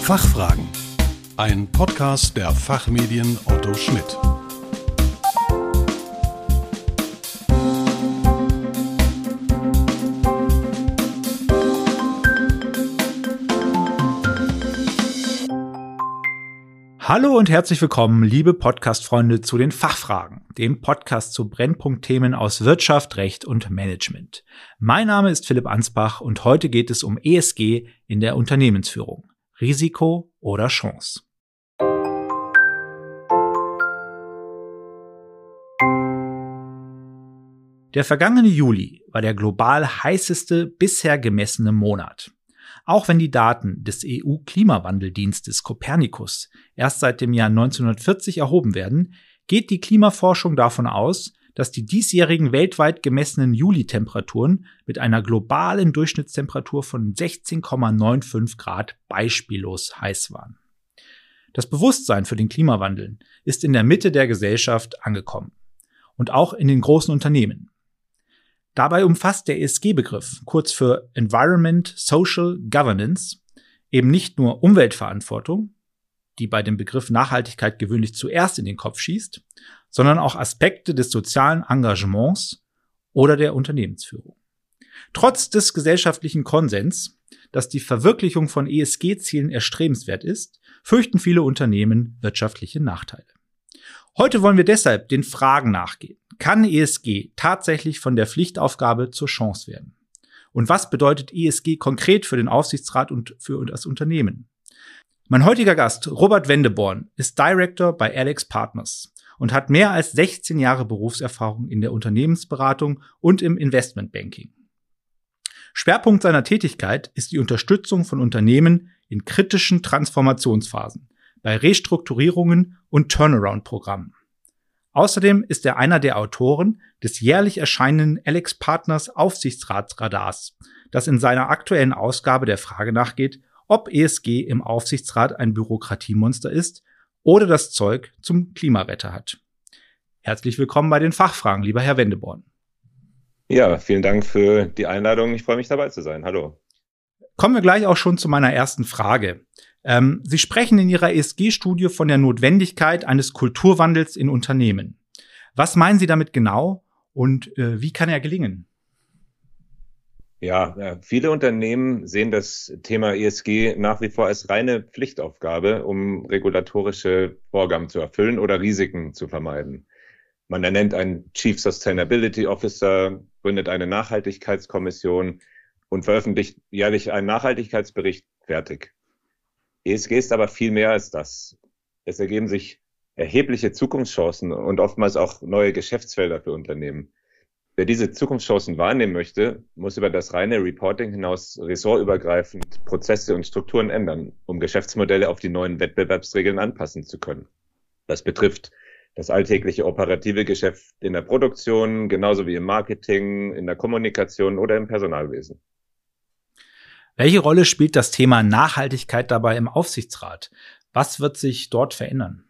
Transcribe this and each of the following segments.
Fachfragen. Ein Podcast der Fachmedien Otto Schmidt. Hallo und herzlich willkommen, liebe Podcast-Freunde zu den Fachfragen, dem Podcast zu Brennpunktthemen aus Wirtschaft, Recht und Management. Mein Name ist Philipp Ansbach und heute geht es um ESG in der Unternehmensführung. Risiko oder Chance. Der vergangene Juli war der global heißeste bisher gemessene Monat. Auch wenn die Daten des EU-Klimawandeldienstes Copernicus erst seit dem Jahr 1940 erhoben werden, geht die Klimaforschung davon aus, dass die diesjährigen weltweit gemessenen Juli-Temperaturen mit einer globalen Durchschnittstemperatur von 16,95 Grad beispiellos heiß waren. Das Bewusstsein für den Klimawandel ist in der Mitte der Gesellschaft angekommen und auch in den großen Unternehmen. Dabei umfasst der ESG-Begriff, kurz für Environment Social Governance, eben nicht nur Umweltverantwortung, die bei dem Begriff Nachhaltigkeit gewöhnlich zuerst in den Kopf schießt, sondern auch Aspekte des sozialen Engagements oder der Unternehmensführung. Trotz des gesellschaftlichen Konsens, dass die Verwirklichung von ESG-Zielen erstrebenswert ist, fürchten viele Unternehmen wirtschaftliche Nachteile. Heute wollen wir deshalb den Fragen nachgehen. Kann ESG tatsächlich von der Pflichtaufgabe zur Chance werden? Und was bedeutet ESG konkret für den Aufsichtsrat und für das Unternehmen? Mein heutiger Gast, Robert Wendeborn, ist Director bei Alex Partners und hat mehr als 16 Jahre Berufserfahrung in der Unternehmensberatung und im Investmentbanking. Schwerpunkt seiner Tätigkeit ist die Unterstützung von Unternehmen in kritischen Transformationsphasen, bei Restrukturierungen und Turnaround-Programmen. Außerdem ist er einer der Autoren des jährlich erscheinenden Alex Partners Aufsichtsratsradars, das in seiner aktuellen Ausgabe der Frage nachgeht, ob ESG im Aufsichtsrat ein Bürokratiemonster ist oder das Zeug zum Klimaretter hat. Herzlich willkommen bei den Fachfragen, lieber Herr Wendeborn. Ja, vielen Dank für die Einladung. Ich freue mich dabei zu sein. Hallo. Kommen wir gleich auch schon zu meiner ersten Frage. Ähm, Sie sprechen in Ihrer ESG-Studie von der Notwendigkeit eines Kulturwandels in Unternehmen. Was meinen Sie damit genau und äh, wie kann er gelingen? Ja, äh, viele Unternehmen sehen das Thema ESG nach wie vor als reine Pflichtaufgabe, um regulatorische Vorgaben zu erfüllen oder Risiken zu vermeiden. Man ernennt einen Chief Sustainability Officer, gründet eine Nachhaltigkeitskommission und veröffentlicht jährlich einen Nachhaltigkeitsbericht fertig. ESG ist aber viel mehr als das. Es ergeben sich erhebliche Zukunftschancen und oftmals auch neue Geschäftsfelder für Unternehmen. Wer diese Zukunftschancen wahrnehmen möchte, muss über das reine Reporting hinaus ressortübergreifend Prozesse und Strukturen ändern, um Geschäftsmodelle auf die neuen Wettbewerbsregeln anpassen zu können. Das betrifft das alltägliche operative Geschäft in der Produktion, genauso wie im Marketing, in der Kommunikation oder im Personalwesen. Welche Rolle spielt das Thema Nachhaltigkeit dabei im Aufsichtsrat? Was wird sich dort verändern?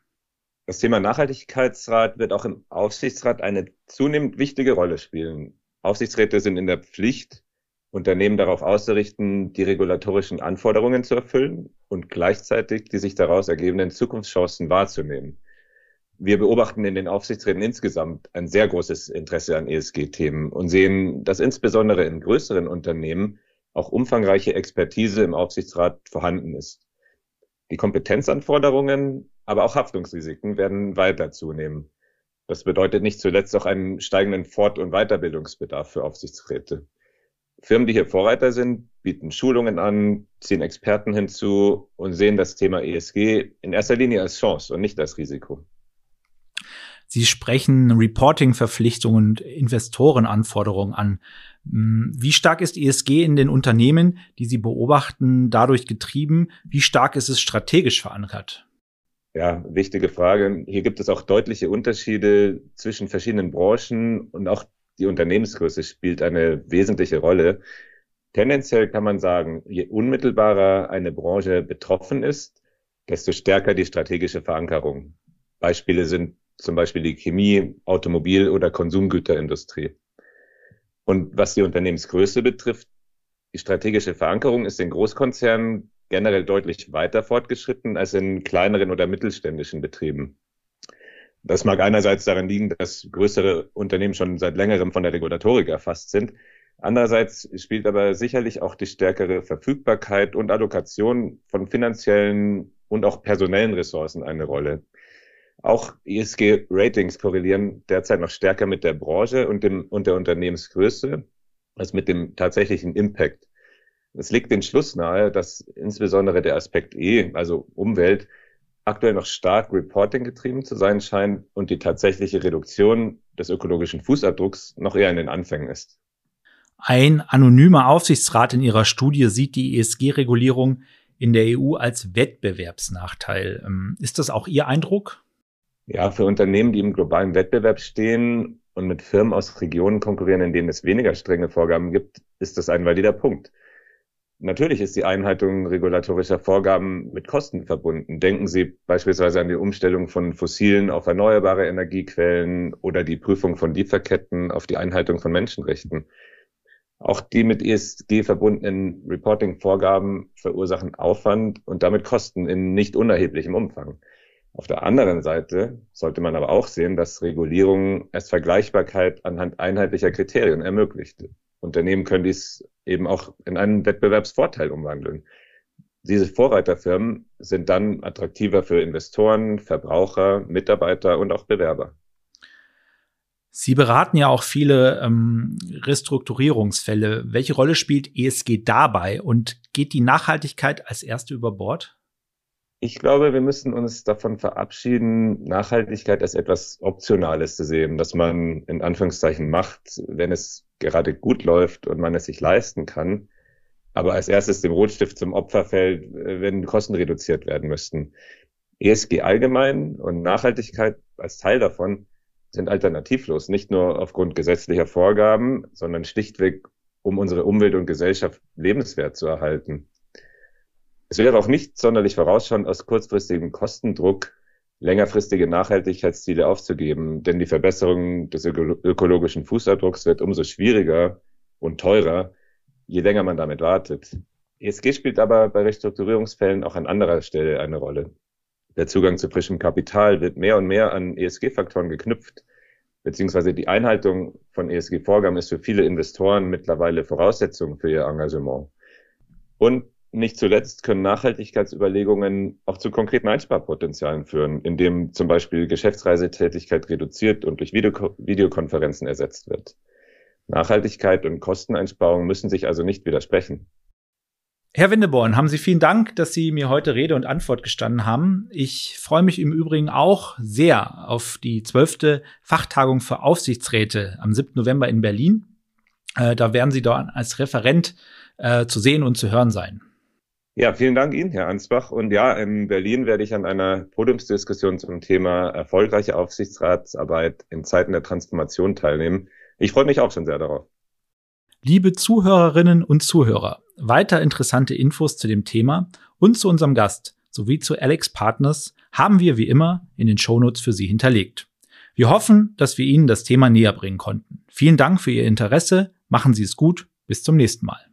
Das Thema Nachhaltigkeitsrat wird auch im Aufsichtsrat eine zunehmend wichtige Rolle spielen. Aufsichtsräte sind in der Pflicht, Unternehmen darauf auszurichten, die regulatorischen Anforderungen zu erfüllen und gleichzeitig die sich daraus ergebenden Zukunftschancen wahrzunehmen. Wir beobachten in den Aufsichtsräten insgesamt ein sehr großes Interesse an ESG-Themen und sehen, dass insbesondere in größeren Unternehmen auch umfangreiche Expertise im Aufsichtsrat vorhanden ist. Die Kompetenzanforderungen, aber auch Haftungsrisiken werden weiter zunehmen. Das bedeutet nicht zuletzt auch einen steigenden Fort- und Weiterbildungsbedarf für Aufsichtsräte. Firmen, die hier Vorreiter sind, bieten Schulungen an, ziehen Experten hinzu und sehen das Thema ESG in erster Linie als Chance und nicht als Risiko. Sie sprechen Reporting-Verpflichtungen und Investorenanforderungen an. Hm, wie stark ist ESG in den Unternehmen, die Sie beobachten, dadurch getrieben? Wie stark ist es strategisch verankert? Ja, wichtige Frage. Hier gibt es auch deutliche Unterschiede zwischen verschiedenen Branchen und auch die Unternehmensgröße spielt eine wesentliche Rolle. Tendenziell kann man sagen, je unmittelbarer eine Branche betroffen ist, desto stärker die strategische Verankerung. Beispiele sind zum Beispiel die Chemie, Automobil- oder Konsumgüterindustrie. Und was die Unternehmensgröße betrifft, die strategische Verankerung ist in Großkonzernen generell deutlich weiter fortgeschritten als in kleineren oder mittelständischen Betrieben. Das mag einerseits daran liegen, dass größere Unternehmen schon seit längerem von der Regulatorik erfasst sind. Andererseits spielt aber sicherlich auch die stärkere Verfügbarkeit und Allokation von finanziellen und auch personellen Ressourcen eine Rolle. Auch ESG-Ratings korrelieren derzeit noch stärker mit der Branche und, dem, und der Unternehmensgröße als mit dem tatsächlichen Impact. Es liegt den Schluss nahe, dass insbesondere der Aspekt E, also Umwelt, aktuell noch stark Reporting getrieben zu sein scheint und die tatsächliche Reduktion des ökologischen Fußabdrucks noch eher in den Anfängen ist. Ein anonymer Aufsichtsrat in ihrer Studie sieht die ESG-Regulierung in der EU als Wettbewerbsnachteil. Ähm, ist das auch Ihr Eindruck? Ja, für Unternehmen, die im globalen Wettbewerb stehen und mit Firmen aus Regionen konkurrieren, in denen es weniger strenge Vorgaben gibt, ist das ein valider Punkt. Natürlich ist die Einhaltung regulatorischer Vorgaben mit Kosten verbunden. Denken Sie beispielsweise an die Umstellung von fossilen auf erneuerbare Energiequellen oder die Prüfung von Lieferketten auf die Einhaltung von Menschenrechten. Auch die mit ESG verbundenen Reporting-Vorgaben verursachen Aufwand und damit Kosten in nicht unerheblichem Umfang. Auf der anderen Seite sollte man aber auch sehen, dass Regulierung erst Vergleichbarkeit anhand einheitlicher Kriterien ermöglicht. Unternehmen können dies eben auch in einen Wettbewerbsvorteil umwandeln. Diese Vorreiterfirmen sind dann attraktiver für Investoren, Verbraucher, Mitarbeiter und auch Bewerber. Sie beraten ja auch viele ähm, Restrukturierungsfälle. Welche Rolle spielt ESG dabei und geht die Nachhaltigkeit als erste über Bord? Ich glaube, wir müssen uns davon verabschieden, Nachhaltigkeit als etwas Optionales zu sehen, dass man in Anführungszeichen macht, wenn es gerade gut läuft und man es sich leisten kann, aber als erstes dem Rotstift zum Opfer fällt, wenn Kosten reduziert werden müssten. ESG allgemein und Nachhaltigkeit als Teil davon sind alternativlos, nicht nur aufgrund gesetzlicher Vorgaben, sondern schlichtweg, um unsere Umwelt und Gesellschaft lebenswert zu erhalten. Es wäre auch nicht sonderlich vorausschauend, aus kurzfristigem Kostendruck längerfristige Nachhaltigkeitsziele aufzugeben, denn die Verbesserung des ökologischen Fußabdrucks wird umso schwieriger und teurer, je länger man damit wartet. ESG spielt aber bei Restrukturierungsfällen auch an anderer Stelle eine Rolle. Der Zugang zu frischem Kapital wird mehr und mehr an ESG-Faktoren geknüpft, beziehungsweise die Einhaltung von ESG-Vorgaben ist für viele Investoren mittlerweile Voraussetzung für ihr Engagement. Und nicht zuletzt können Nachhaltigkeitsüberlegungen auch zu konkreten Einsparpotenzialen führen, indem zum Beispiel Geschäftsreisetätigkeit reduziert und durch Video Videokonferenzen ersetzt wird. Nachhaltigkeit und Kosteneinsparung müssen sich also nicht widersprechen. Herr Windeborn, haben Sie vielen Dank, dass Sie mir heute Rede und Antwort gestanden haben. Ich freue mich im Übrigen auch sehr auf die zwölfte Fachtagung für Aufsichtsräte am 7. November in Berlin. Äh, da werden Sie dort als Referent äh, zu sehen und zu hören sein. Ja, vielen Dank Ihnen, Herr Ansbach. Und ja, in Berlin werde ich an einer Podiumsdiskussion zum Thema erfolgreiche Aufsichtsratsarbeit in Zeiten der Transformation teilnehmen. Ich freue mich auch schon sehr darauf. Liebe Zuhörerinnen und Zuhörer, weiter interessante Infos zu dem Thema und zu unserem Gast sowie zu Alex Partners haben wir wie immer in den Shownotes für Sie hinterlegt. Wir hoffen, dass wir Ihnen das Thema näher bringen konnten. Vielen Dank für Ihr Interesse, machen Sie es gut, bis zum nächsten Mal.